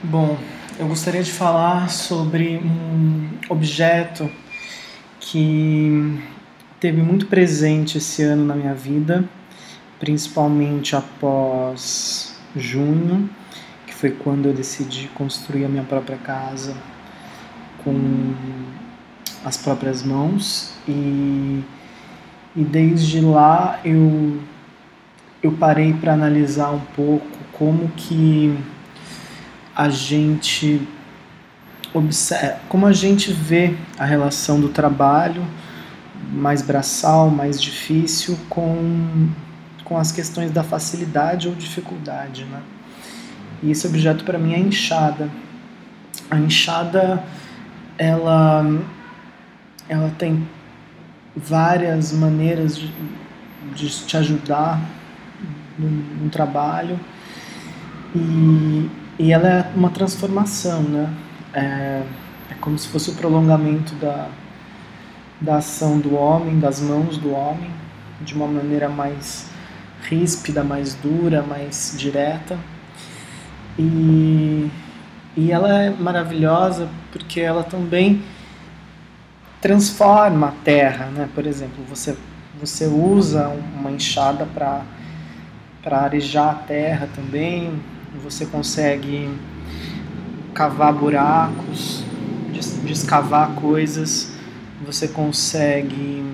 Bom, eu gostaria de falar sobre um objeto que teve muito presente esse ano na minha vida, principalmente após junho, que foi quando eu decidi construir a minha própria casa com as próprias mãos. E, e desde lá eu eu parei para analisar um pouco como que a gente observa, como a gente vê a relação do trabalho mais braçal, mais difícil com com as questões da facilidade ou dificuldade, né? E esse objeto para mim é a enxada. A enxada ela ela tem várias maneiras de, de te ajudar no, no trabalho e, e ela é uma transformação, né? É, é como se fosse o prolongamento da, da ação do homem, das mãos do homem, de uma maneira mais ríspida, mais dura, mais direta. E, e ela é maravilhosa porque ela também transforma a terra, né? Por exemplo, você você usa uma enxada para arejar a terra também. Você consegue cavar buracos, descavar coisas. Você consegue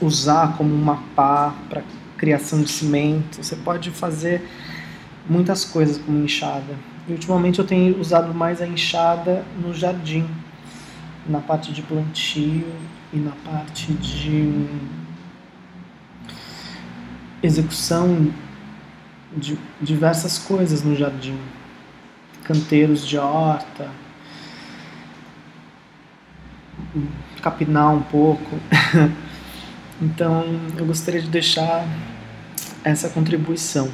usar como uma pá para criação de cimento. Você pode fazer muitas coisas com enxada. E ultimamente eu tenho usado mais a enxada no jardim, na parte de plantio e na parte de execução de diversas coisas no jardim, canteiros de horta, capinar um pouco. então, eu gostaria de deixar essa contribuição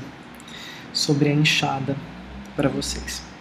sobre a enxada para vocês.